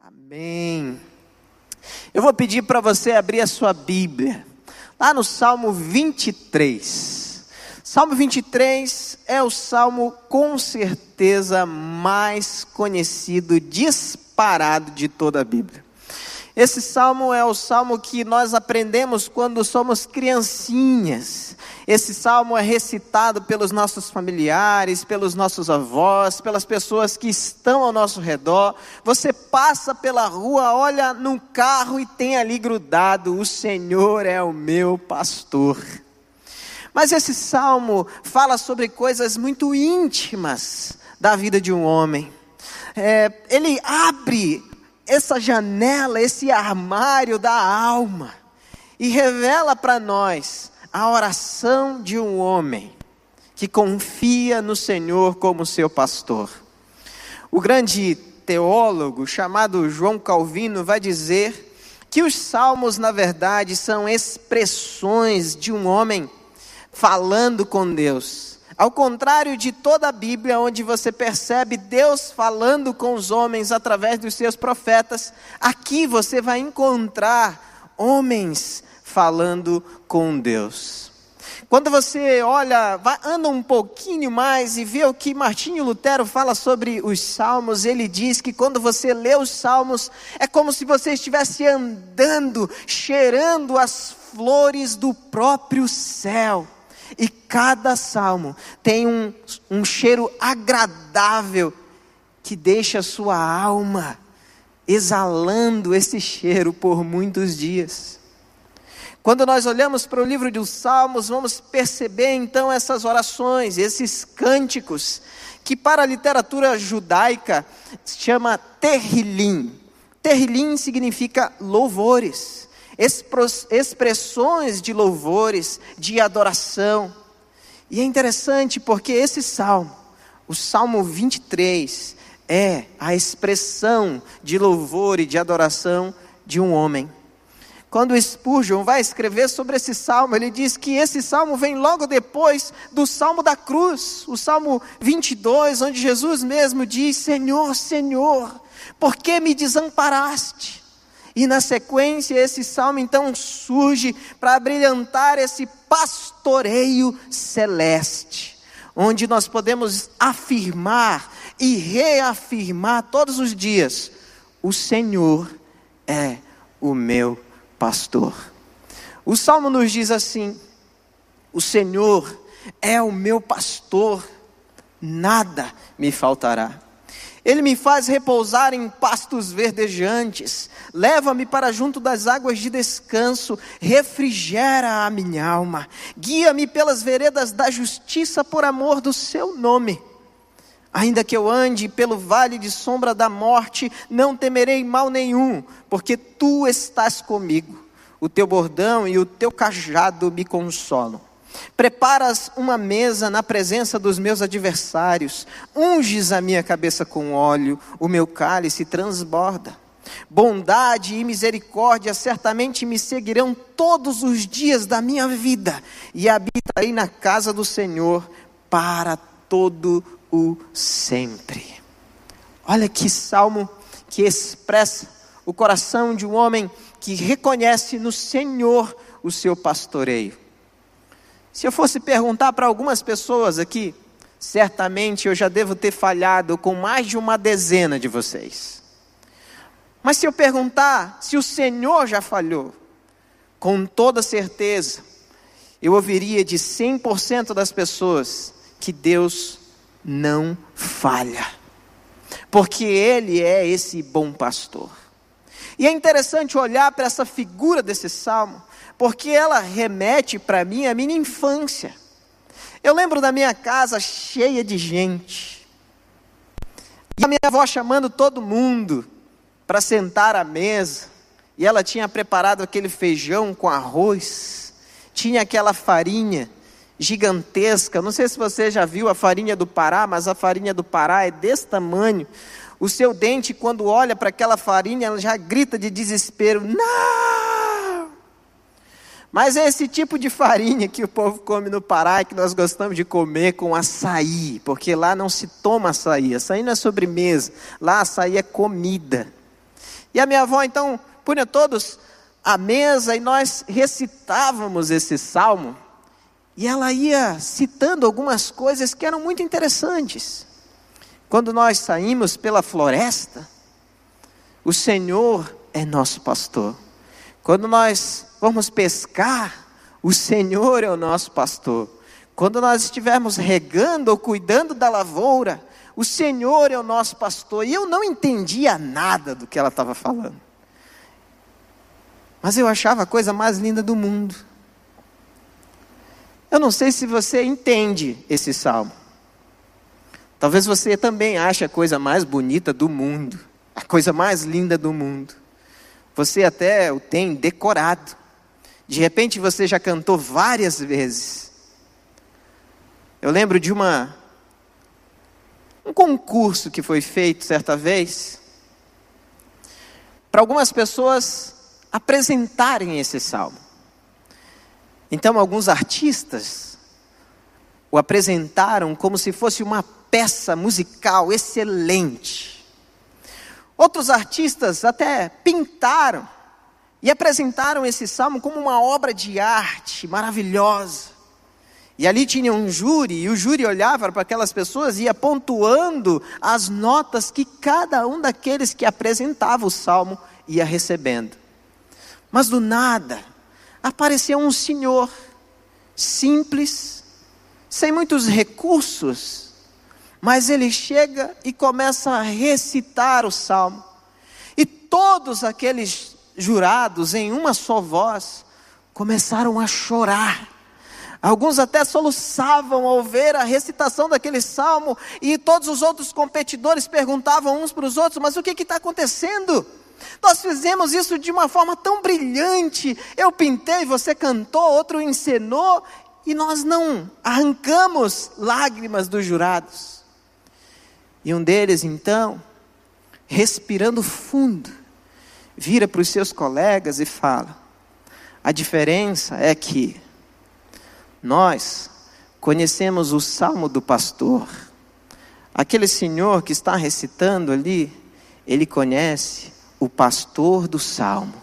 Amém. Eu vou pedir para você abrir a sua Bíblia, lá no Salmo 23. Salmo 23 é o salmo com certeza mais conhecido, disparado de toda a Bíblia. Esse salmo é o salmo que nós aprendemos quando somos criancinhas. Esse salmo é recitado pelos nossos familiares, pelos nossos avós, pelas pessoas que estão ao nosso redor. Você passa pela rua, olha num carro e tem ali grudado: O Senhor é o meu pastor. Mas esse salmo fala sobre coisas muito íntimas da vida de um homem. É, ele abre essa janela, esse armário da alma e revela para nós a oração de um homem que confia no Senhor como seu pastor. O grande teólogo chamado João Calvino vai dizer que os salmos, na verdade, são expressões de um homem falando com Deus ao contrário de toda a Bíblia, onde você percebe Deus falando com os homens através dos seus profetas, aqui você vai encontrar homens falando com Deus. Quando você olha, anda um pouquinho mais e vê o que Martinho Lutero fala sobre os salmos, ele diz que quando você lê os salmos, é como se você estivesse andando, cheirando as flores do próprio céu. E cada salmo tem um, um cheiro agradável que deixa a sua alma exalando esse cheiro por muitos dias. Quando nós olhamos para o livro dos Salmos, vamos perceber então essas orações, esses cânticos, que para a literatura judaica se chama terrilim. Terrilim significa louvores expressões de louvores, de adoração. E é interessante porque esse salmo, o Salmo 23, é a expressão de louvor e de adoração de um homem. Quando Spurgeon vai escrever sobre esse salmo, ele diz que esse salmo vem logo depois do salmo da cruz, o salmo 22, onde Jesus mesmo diz: Senhor, Senhor, por que me desamparaste? E na sequência, esse salmo então surge para brilhantar esse pastoreio celeste, onde nós podemos afirmar e reafirmar todos os dias: o Senhor é o meu pastor. O salmo nos diz assim: o Senhor é o meu pastor, nada me faltará. Ele me faz repousar em pastos verdejantes, leva-me para junto das águas de descanso, refrigera a minha alma, guia-me pelas veredas da justiça por amor do seu nome. Ainda que eu ande pelo vale de sombra da morte, não temerei mal nenhum, porque tu estás comigo. O teu bordão e o teu cajado me consolam. Preparas uma mesa na presença dos meus adversários, unges a minha cabeça com óleo, o meu cálice transborda. Bondade e misericórdia certamente me seguirão todos os dias da minha vida, e habitarei na casa do Senhor para todo o sempre. Olha que salmo que expressa o coração de um homem que reconhece no Senhor o seu pastoreio. Se eu fosse perguntar para algumas pessoas aqui, certamente eu já devo ter falhado com mais de uma dezena de vocês. Mas se eu perguntar se o Senhor já falhou, com toda certeza, eu ouviria de 100% das pessoas que Deus não falha, porque Ele é esse bom pastor. E é interessante olhar para essa figura desse salmo, porque ela remete para mim à minha infância. Eu lembro da minha casa cheia de gente, e a minha avó chamando todo mundo para sentar à mesa, e ela tinha preparado aquele feijão com arroz, tinha aquela farinha gigantesca. Não sei se você já viu a farinha do Pará, mas a farinha do Pará é desse tamanho. O seu dente, quando olha para aquela farinha, ela já grita de desespero: Não! Mas é esse tipo de farinha que o povo come no Pará e que nós gostamos de comer com açaí, porque lá não se toma açaí, açaí não é sobremesa, lá açaí é comida. E a minha avó então punha todos à mesa e nós recitávamos esse salmo. E ela ia citando algumas coisas que eram muito interessantes. Quando nós saímos pela floresta, o Senhor é nosso pastor. Quando nós vamos pescar, o Senhor é o nosso pastor. Quando nós estivermos regando ou cuidando da lavoura, o Senhor é o nosso pastor. E eu não entendia nada do que ela estava falando. Mas eu achava a coisa mais linda do mundo. Eu não sei se você entende esse salmo. Talvez você também ache a coisa mais bonita do mundo, a coisa mais linda do mundo. Você até o tem decorado. De repente você já cantou várias vezes. Eu lembro de uma um concurso que foi feito certa vez para algumas pessoas apresentarem esse salmo. Então, alguns artistas o apresentaram como se fosse uma peça musical excelente. Outros artistas até pintaram e apresentaram esse salmo como uma obra de arte maravilhosa. E ali tinha um júri, e o júri olhava para aquelas pessoas e ia pontuando as notas que cada um daqueles que apresentava o salmo ia recebendo. Mas do nada, apareceu um senhor, simples, sem muitos recursos, mas ele chega e começa a recitar o salmo. E todos aqueles jurados, em uma só voz, começaram a chorar. Alguns até soluçavam ao ver a recitação daquele salmo, e todos os outros competidores perguntavam uns para os outros: Mas o que está acontecendo? Nós fizemos isso de uma forma tão brilhante. Eu pintei, você cantou, outro encenou, e nós não arrancamos lágrimas dos jurados. E um deles, então, respirando fundo, vira para os seus colegas e fala: a diferença é que nós conhecemos o salmo do pastor. Aquele senhor que está recitando ali, ele conhece o pastor do salmo.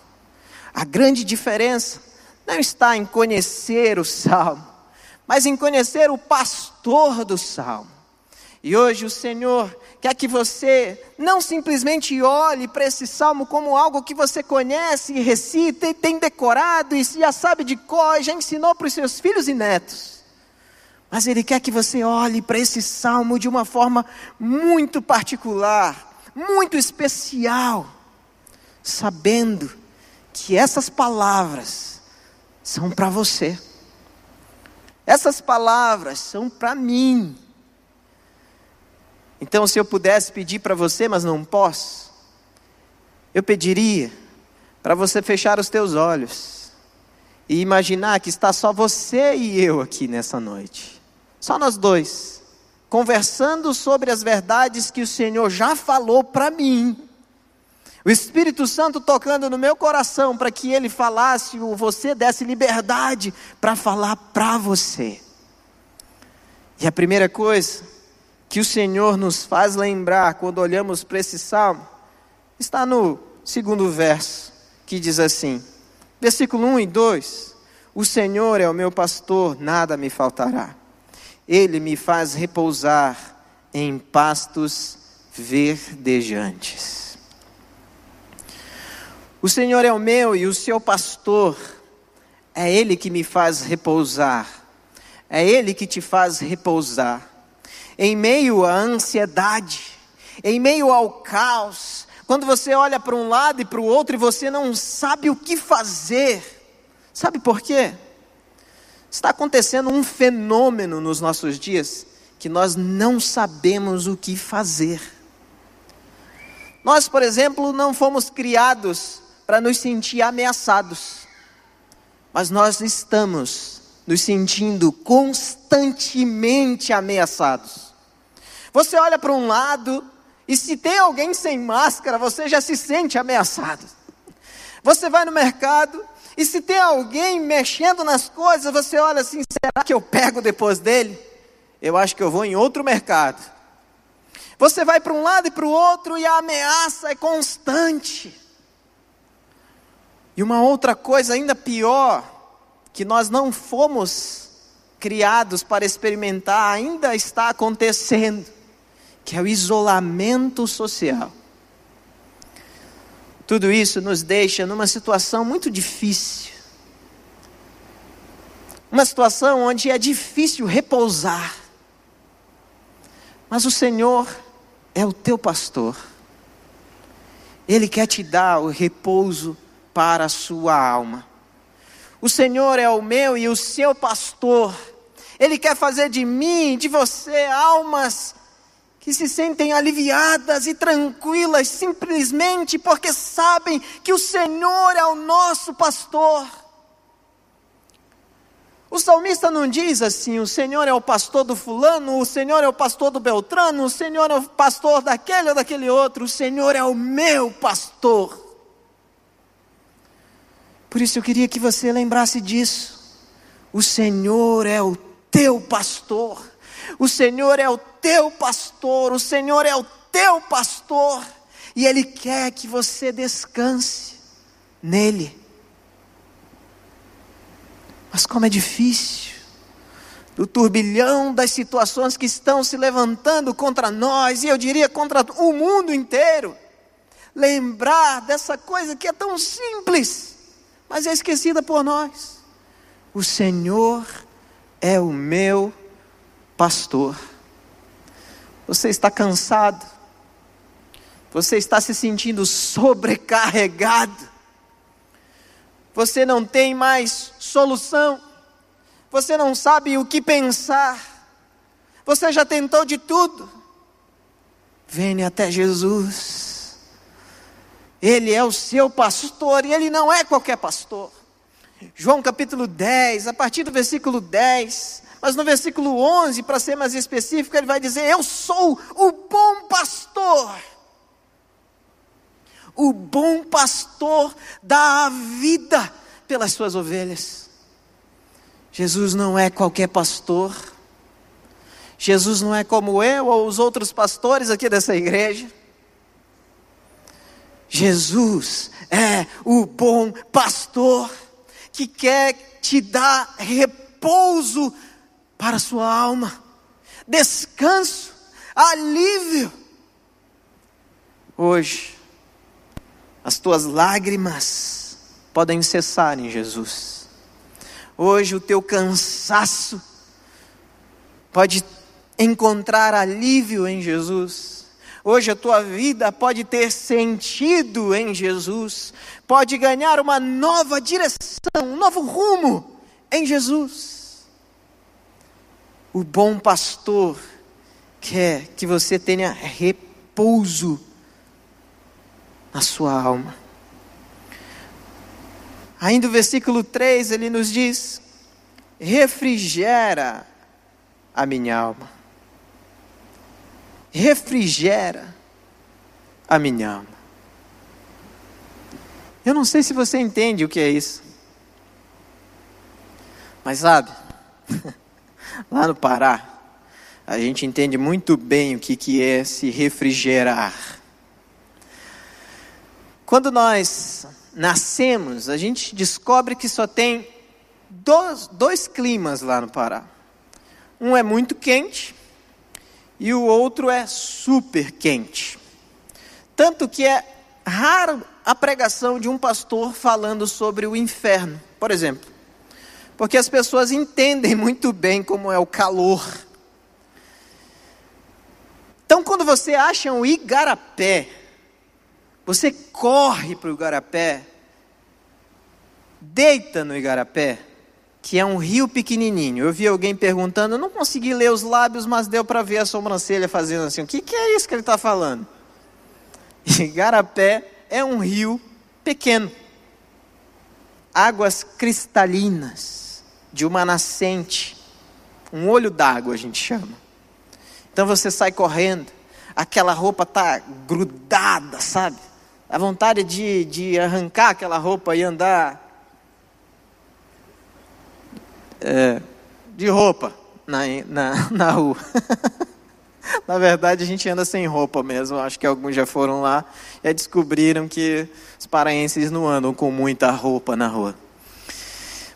A grande diferença não está em conhecer o salmo, mas em conhecer o pastor do salmo. E hoje o Senhor quer que você não simplesmente olhe para esse salmo como algo que você conhece recita e tem decorado e já sabe de cor, e já ensinou para os seus filhos e netos. Mas Ele quer que você olhe para esse salmo de uma forma muito particular, muito especial sabendo que essas palavras são para você. Essas palavras são para mim. Então, se eu pudesse pedir para você, mas não posso, eu pediria para você fechar os teus olhos e imaginar que está só você e eu aqui nessa noite. Só nós dois, conversando sobre as verdades que o Senhor já falou para mim o Espírito Santo tocando no meu coração para que ele falasse, ou você desse liberdade para falar para você. E a primeira coisa que o Senhor nos faz lembrar quando olhamos para esse salmo está no segundo verso, que diz assim: versículo 1 e 2: O Senhor é o meu pastor, nada me faltará. Ele me faz repousar em pastos verdejantes. O Senhor é o meu e o seu pastor, é Ele que me faz repousar, é Ele que te faz repousar. Em meio à ansiedade, em meio ao caos, quando você olha para um lado e para o outro e você não sabe o que fazer, sabe por quê? Está acontecendo um fenômeno nos nossos dias que nós não sabemos o que fazer. Nós, por exemplo, não fomos criados para nos sentir ameaçados, mas nós estamos nos sentindo constantemente ameaçados. Você olha para um lado e se tem alguém sem máscara, você já se sente ameaçado. Você vai no mercado e se tem alguém mexendo nas coisas, você olha assim: será que eu pego depois dele? Eu acho que eu vou em outro mercado. Você vai para um lado e para o outro e a ameaça é constante. E uma outra coisa ainda pior, que nós não fomos criados para experimentar, ainda está acontecendo, que é o isolamento social. Tudo isso nos deixa numa situação muito difícil. Uma situação onde é difícil repousar. Mas o Senhor é o teu pastor. Ele quer te dar o repouso para a sua alma. O Senhor é o meu e o seu pastor. Ele quer fazer de mim, de você, almas que se sentem aliviadas e tranquilas simplesmente porque sabem que o Senhor é o nosso pastor. O salmista não diz assim: o Senhor é o pastor do fulano, o Senhor é o pastor do Beltrano, o Senhor é o pastor daquele ou daquele outro, o Senhor é o meu pastor. Por isso eu queria que você lembrasse disso. O Senhor é o teu pastor. O Senhor é o teu pastor. O Senhor é o teu pastor. E Ele quer que você descanse nele. Mas como é difícil, do turbilhão das situações que estão se levantando contra nós, e eu diria contra o mundo inteiro, lembrar dessa coisa que é tão simples mas é esquecida por nós. O Senhor é o meu pastor. Você está cansado, você está se sentindo sobrecarregado, você não tem mais solução, você não sabe o que pensar, você já tentou de tudo. Venha até Jesus. Ele é o seu pastor e ele não é qualquer pastor. João capítulo 10, a partir do versículo 10, mas no versículo 11, para ser mais específico, ele vai dizer: Eu sou o bom pastor. O bom pastor dá a vida pelas suas ovelhas. Jesus não é qualquer pastor. Jesus não é como eu ou os outros pastores aqui dessa igreja. Jesus é o bom pastor que quer te dar repouso para a sua alma, descanso, alívio. Hoje, as tuas lágrimas podem cessar em Jesus. Hoje, o teu cansaço pode encontrar alívio em Jesus. Hoje a tua vida pode ter sentido em Jesus, pode ganhar uma nova direção, um novo rumo em Jesus. O bom pastor quer que você tenha repouso na sua alma. Ainda o versículo 3 ele nos diz: refrigera a minha alma refrigera a minha alma. Eu não sei se você entende o que é isso. Mas sabe, lá no Pará, a gente entende muito bem o que, que é se refrigerar. Quando nós nascemos, a gente descobre que só tem dois, dois climas lá no Pará. Um é muito quente e o outro é super quente. Tanto que é raro a pregação de um pastor falando sobre o inferno, por exemplo. Porque as pessoas entendem muito bem como é o calor. Então, quando você acha um igarapé, você corre para o igarapé, deita no igarapé, que é um rio pequenininho. Eu vi alguém perguntando, eu não consegui ler os lábios, mas deu para ver a sobrancelha fazendo assim. O que, que é isso que ele está falando? Igarapé é um rio pequeno, águas cristalinas de uma nascente, um olho d'água a gente chama. Então você sai correndo, aquela roupa tá grudada, sabe? A vontade de, de arrancar aquela roupa e andar é, de roupa na, na, na rua. Na verdade, a gente anda sem roupa mesmo. Acho que alguns já foram lá e descobriram que os paraenses não andam com muita roupa na rua.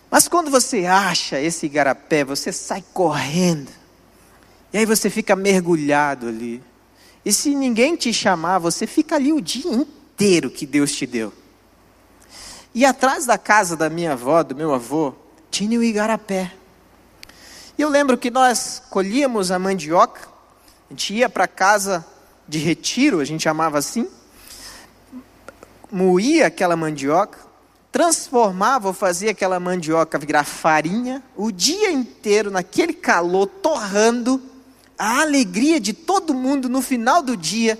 Mas quando você acha esse igarapé, você sai correndo. E aí você fica mergulhado ali. E se ninguém te chamar, você fica ali o dia inteiro que Deus te deu. E atrás da casa da minha avó, do meu avô, tinha o igarapé. E eu lembro que nós colhíamos a mandioca, a gente ia para casa de retiro, a gente chamava assim, moía aquela mandioca, transformava ou fazia aquela mandioca virar farinha, o dia inteiro naquele calor torrando, a alegria de todo mundo no final do dia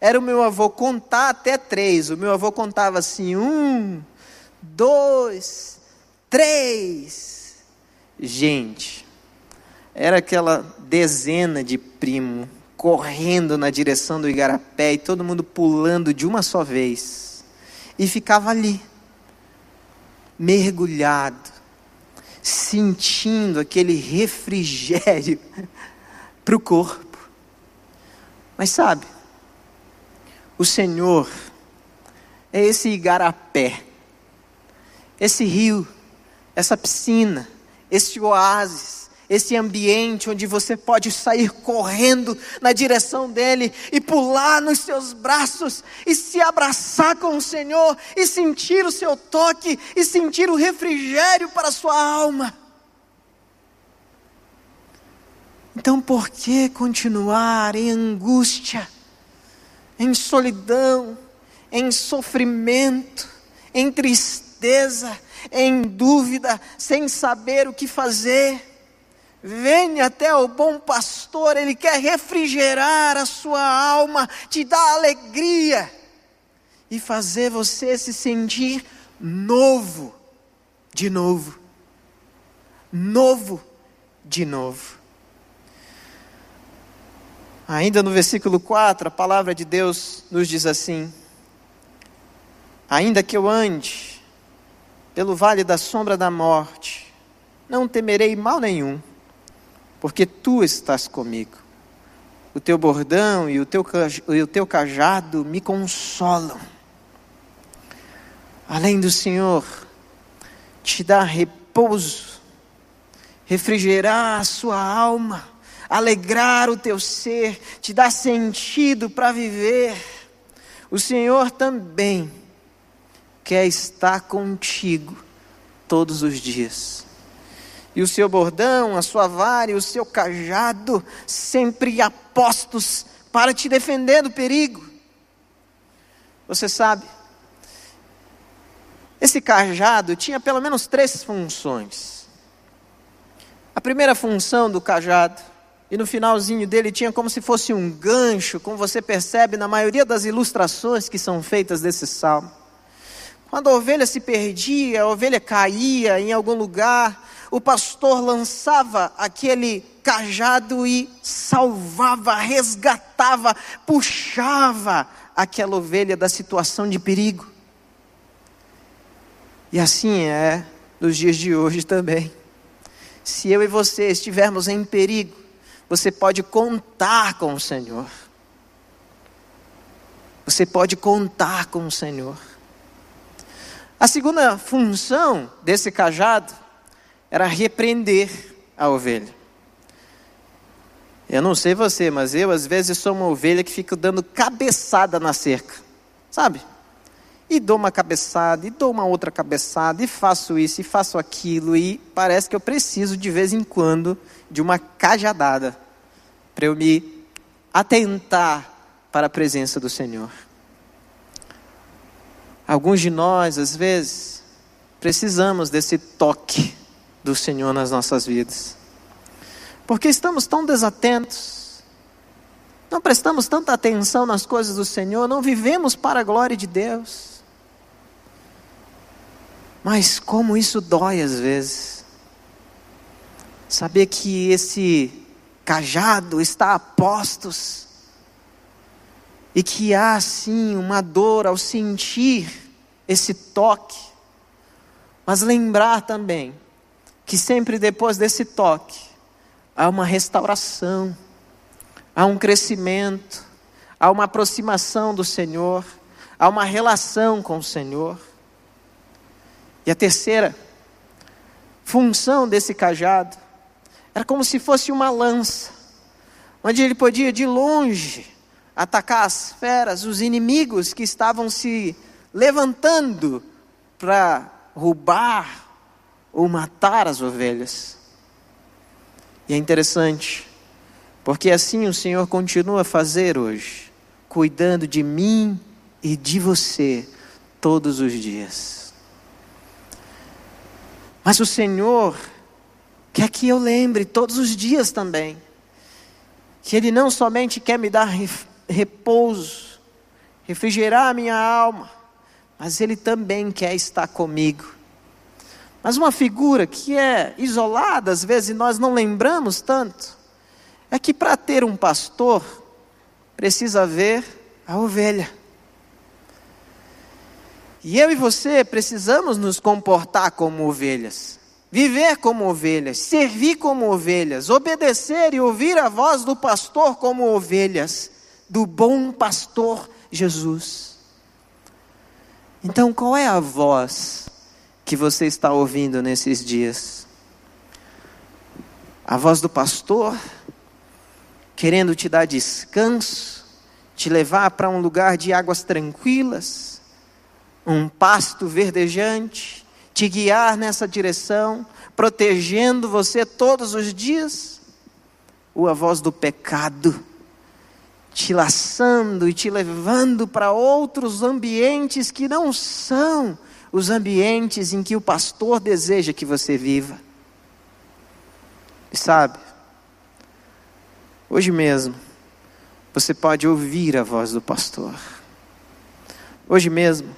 era o meu avô contar até três. O meu avô contava assim: um, dois, três. Gente, era aquela dezena de primo correndo na direção do igarapé e todo mundo pulando de uma só vez. E ficava ali, mergulhado, sentindo aquele refrigério para o corpo. Mas sabe, o Senhor é esse igarapé, esse rio, essa piscina, esse oásis, esse ambiente onde você pode sair correndo na direção dele e pular nos seus braços e se abraçar com o Senhor e sentir o seu toque e sentir o refrigério para a sua alma. Então, por que continuar em angústia, em solidão, em sofrimento, em tristeza, em dúvida, sem saber o que fazer? Venha até o bom pastor, ele quer refrigerar a sua alma, te dar alegria e fazer você se sentir novo, de novo, novo, de novo. Ainda no versículo 4, a palavra de Deus nos diz assim: Ainda que eu ande pelo vale da sombra da morte, não temerei mal nenhum, porque tu estás comigo. O teu bordão e o teu, e o teu cajado me consolam. Além do Senhor te dar repouso, refrigerar a sua alma, alegrar o teu ser, te dar sentido para viver. O Senhor também quer estar contigo todos os dias. E o seu bordão, a sua vara e o seu cajado sempre apostos para te defender do perigo. Você sabe, esse cajado tinha pelo menos três funções. A primeira função do cajado e no finalzinho dele tinha como se fosse um gancho, como você percebe na maioria das ilustrações que são feitas desse salmo. Quando a ovelha se perdia, a ovelha caía em algum lugar, o pastor lançava aquele cajado e salvava, resgatava, puxava aquela ovelha da situação de perigo. E assim é nos dias de hoje também. Se eu e você estivermos em perigo, você pode contar com o Senhor. Você pode contar com o Senhor. A segunda função desse cajado era repreender a ovelha. Eu não sei você, mas eu às vezes sou uma ovelha que fica dando cabeçada na cerca, sabe? E dou uma cabeçada, e dou uma outra cabeçada, e faço isso, e faço aquilo, e parece que eu preciso de vez em quando de uma cajadada para eu me atentar para a presença do Senhor. Alguns de nós, às vezes, precisamos desse toque do Senhor nas nossas vidas, porque estamos tão desatentos, não prestamos tanta atenção nas coisas do Senhor, não vivemos para a glória de Deus. Mas como isso dói às vezes. Saber que esse cajado está a postos, e que há sim uma dor ao sentir esse toque, mas lembrar também que sempre depois desse toque há uma restauração, há um crescimento, há uma aproximação do Senhor, há uma relação com o Senhor. E a terceira função desse cajado era como se fosse uma lança, onde ele podia de longe atacar as feras, os inimigos que estavam se levantando para roubar ou matar as ovelhas. E é interessante, porque assim o Senhor continua a fazer hoje, cuidando de mim e de você todos os dias. Mas o Senhor quer que eu lembre todos os dias também, que Ele não somente quer me dar repouso, refrigerar a minha alma, mas Ele também quer estar comigo. Mas uma figura que é isolada, às vezes nós não lembramos tanto, é que para ter um pastor, precisa ver a ovelha. E eu e você precisamos nos comportar como ovelhas, viver como ovelhas, servir como ovelhas, obedecer e ouvir a voz do pastor como ovelhas, do bom pastor Jesus. Então, qual é a voz que você está ouvindo nesses dias? A voz do pastor, querendo te dar descanso, te levar para um lugar de águas tranquilas, um pasto verdejante, te guiar nessa direção, protegendo você todos os dias? Ou a voz do pecado? Te laçando e te levando para outros ambientes que não são os ambientes em que o pastor deseja que você viva. E sabe, hoje mesmo, você pode ouvir a voz do pastor. Hoje mesmo,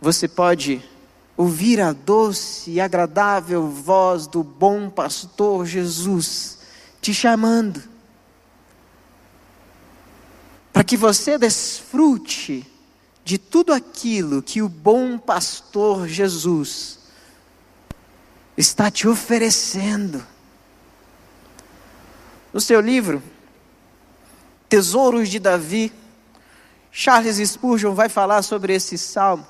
você pode ouvir a doce e agradável voz do bom pastor Jesus te chamando para que você desfrute de tudo aquilo que o bom pastor Jesus está te oferecendo. No seu livro, Tesouros de Davi, Charles Spurgeon vai falar sobre esse salmo,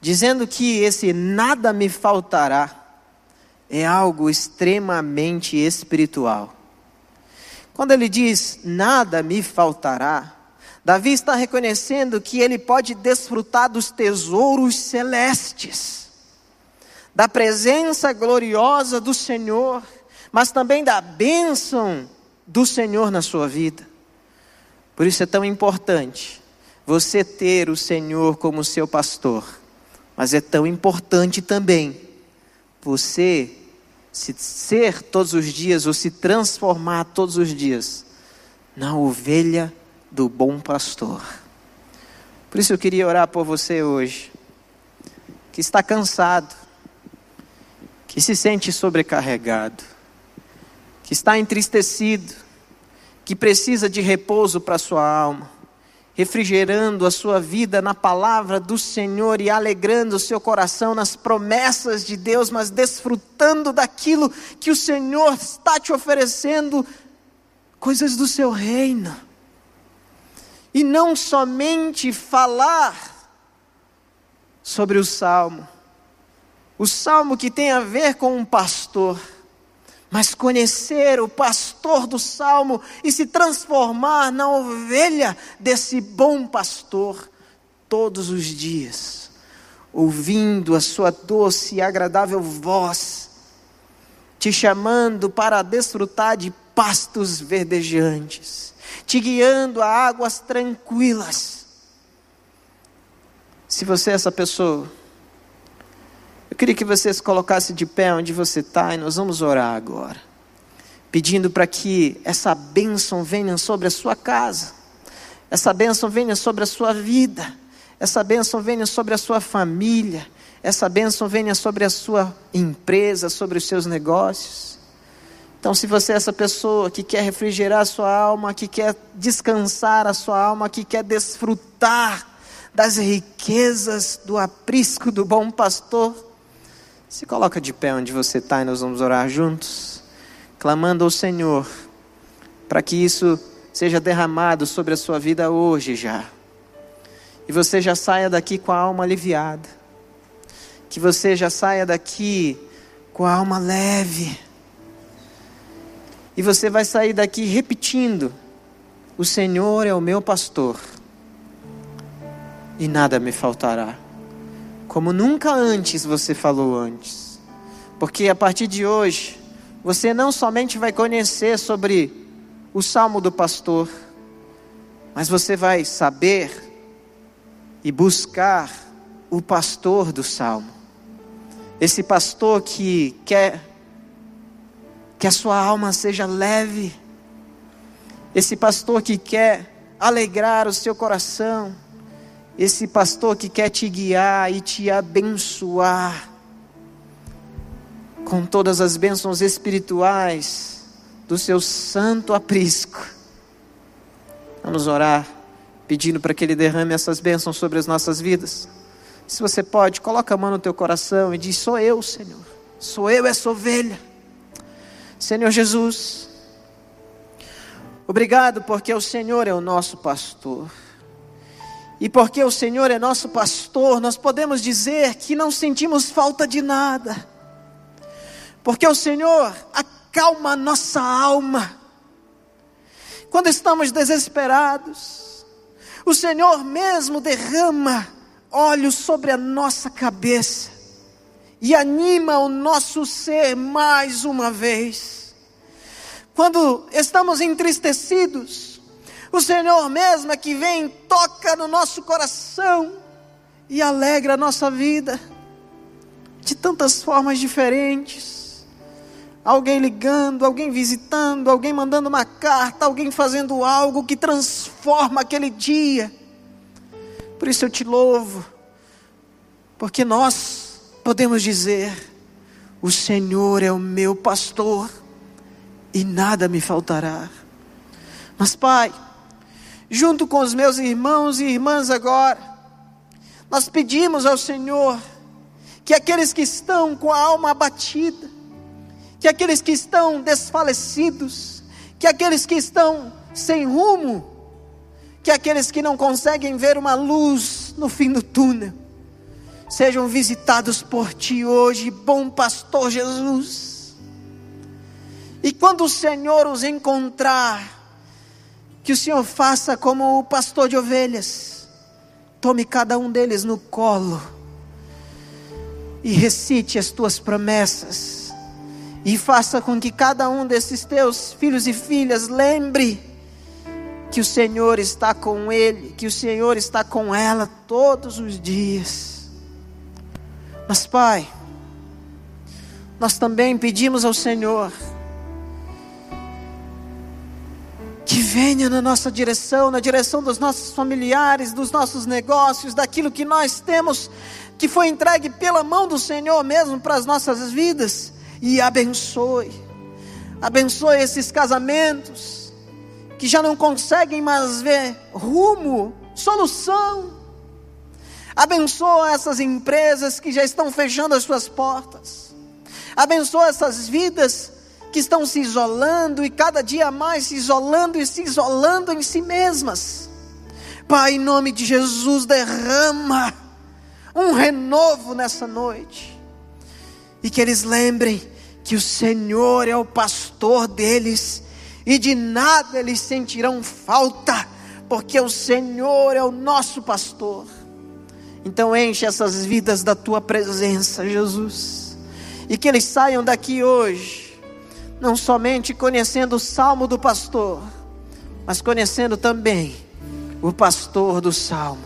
dizendo que esse nada me faltará é algo extremamente espiritual. Quando ele diz nada me faltará, Davi está reconhecendo que ele pode desfrutar dos tesouros celestes, da presença gloriosa do Senhor, mas também da bênção do Senhor na sua vida. Por isso é tão importante você ter o Senhor como seu pastor, mas é tão importante também você se ser todos os dias ou se transformar todos os dias na ovelha do bom pastor. Por isso eu queria orar por você hoje, que está cansado, que se sente sobrecarregado, que está entristecido, que precisa de repouso para sua alma, refrigerando a sua vida na palavra do Senhor e alegrando o seu coração nas promessas de Deus, mas desfrutando daquilo que o Senhor está te oferecendo, coisas do seu reino e não somente falar sobre o salmo, o salmo que tem a ver com um pastor, mas conhecer o pastor do salmo e se transformar na ovelha desse bom pastor todos os dias, ouvindo a sua doce e agradável voz, te chamando para desfrutar de pastos verdejantes te guiando a águas tranquilas. Se você é essa pessoa, eu queria que você se colocasse de pé onde você está e nós vamos orar agora, pedindo para que essa bênção venha sobre a sua casa, essa bênção venha sobre a sua vida, essa bênção venha sobre a sua família, essa bênção venha sobre a sua empresa, sobre os seus negócios. Então, se você é essa pessoa que quer refrigerar a sua alma, que quer descansar a sua alma, que quer desfrutar das riquezas do aprisco do bom pastor, se coloca de pé onde você está e nós vamos orar juntos, clamando ao Senhor, para que isso seja derramado sobre a sua vida hoje já. E você já saia daqui com a alma aliviada. Que você já saia daqui com a alma leve. E você vai sair daqui repetindo: O Senhor é o meu pastor, e nada me faltará. Como nunca antes você falou antes. Porque a partir de hoje, você não somente vai conhecer sobre o salmo do pastor, mas você vai saber e buscar o pastor do salmo. Esse pastor que quer que a sua alma seja leve. Esse pastor que quer alegrar o seu coração. Esse pastor que quer te guiar e te abençoar com todas as bênçãos espirituais do seu santo aprisco. Vamos orar pedindo para que Ele derrame essas bênçãos sobre as nossas vidas. Se você pode, coloca a mão no teu coração e diz: Sou eu, Senhor. Sou eu essa ovelha. Senhor Jesus, obrigado porque o Senhor é o nosso pastor. E porque o Senhor é nosso pastor, nós podemos dizer que não sentimos falta de nada. Porque o Senhor acalma a nossa alma. Quando estamos desesperados, o Senhor mesmo derrama óleo sobre a nossa cabeça e anima o nosso ser mais uma vez. Quando estamos entristecidos, o Senhor mesmo é que vem, toca no nosso coração e alegra a nossa vida de tantas formas diferentes alguém ligando, alguém visitando, alguém mandando uma carta, alguém fazendo algo que transforma aquele dia. Por isso eu te louvo, porque nós podemos dizer: O Senhor é o meu pastor e nada me faltará. Mas, Pai, junto com os meus irmãos e irmãs agora, nós pedimos ao Senhor que aqueles que estão com a alma abatida, que aqueles que estão desfalecidos, que aqueles que estão sem rumo, que aqueles que não conseguem ver uma luz no fim do túnel, sejam visitados por Ti hoje, bom pastor Jesus. E quando o Senhor os encontrar, que o Senhor faça como o pastor de ovelhas, tome cada um deles no colo e recite as tuas promessas e faça com que cada um desses teus filhos e filhas lembre que o Senhor está com ele, que o Senhor está com ela todos os dias. Mas, Pai, nós também pedimos ao Senhor que venha na nossa direção, na direção dos nossos familiares, dos nossos negócios, daquilo que nós temos, que foi entregue pela mão do Senhor mesmo para as nossas vidas e abençoe. Abençoe esses casamentos que já não conseguem mais ver rumo, solução. Abençoa essas empresas que já estão fechando as suas portas. Abençoa essas vidas que estão se isolando e cada dia mais se isolando e se isolando em si mesmas. Pai, em nome de Jesus, derrama um renovo nessa noite e que eles lembrem que o Senhor é o pastor deles e de nada eles sentirão falta, porque o Senhor é o nosso pastor. Então enche essas vidas da tua presença, Jesus, e que eles saiam daqui hoje, não somente conhecendo o salmo do pastor, mas conhecendo também o pastor do salmo.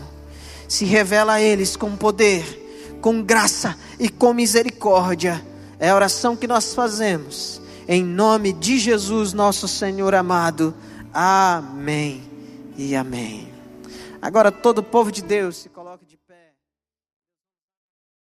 Se revela a eles com poder com graça e com misericórdia. É a oração que nós fazemos. Em nome de Jesus, nosso Senhor amado. Amém e amém. Agora todo o povo de Deus se coloca.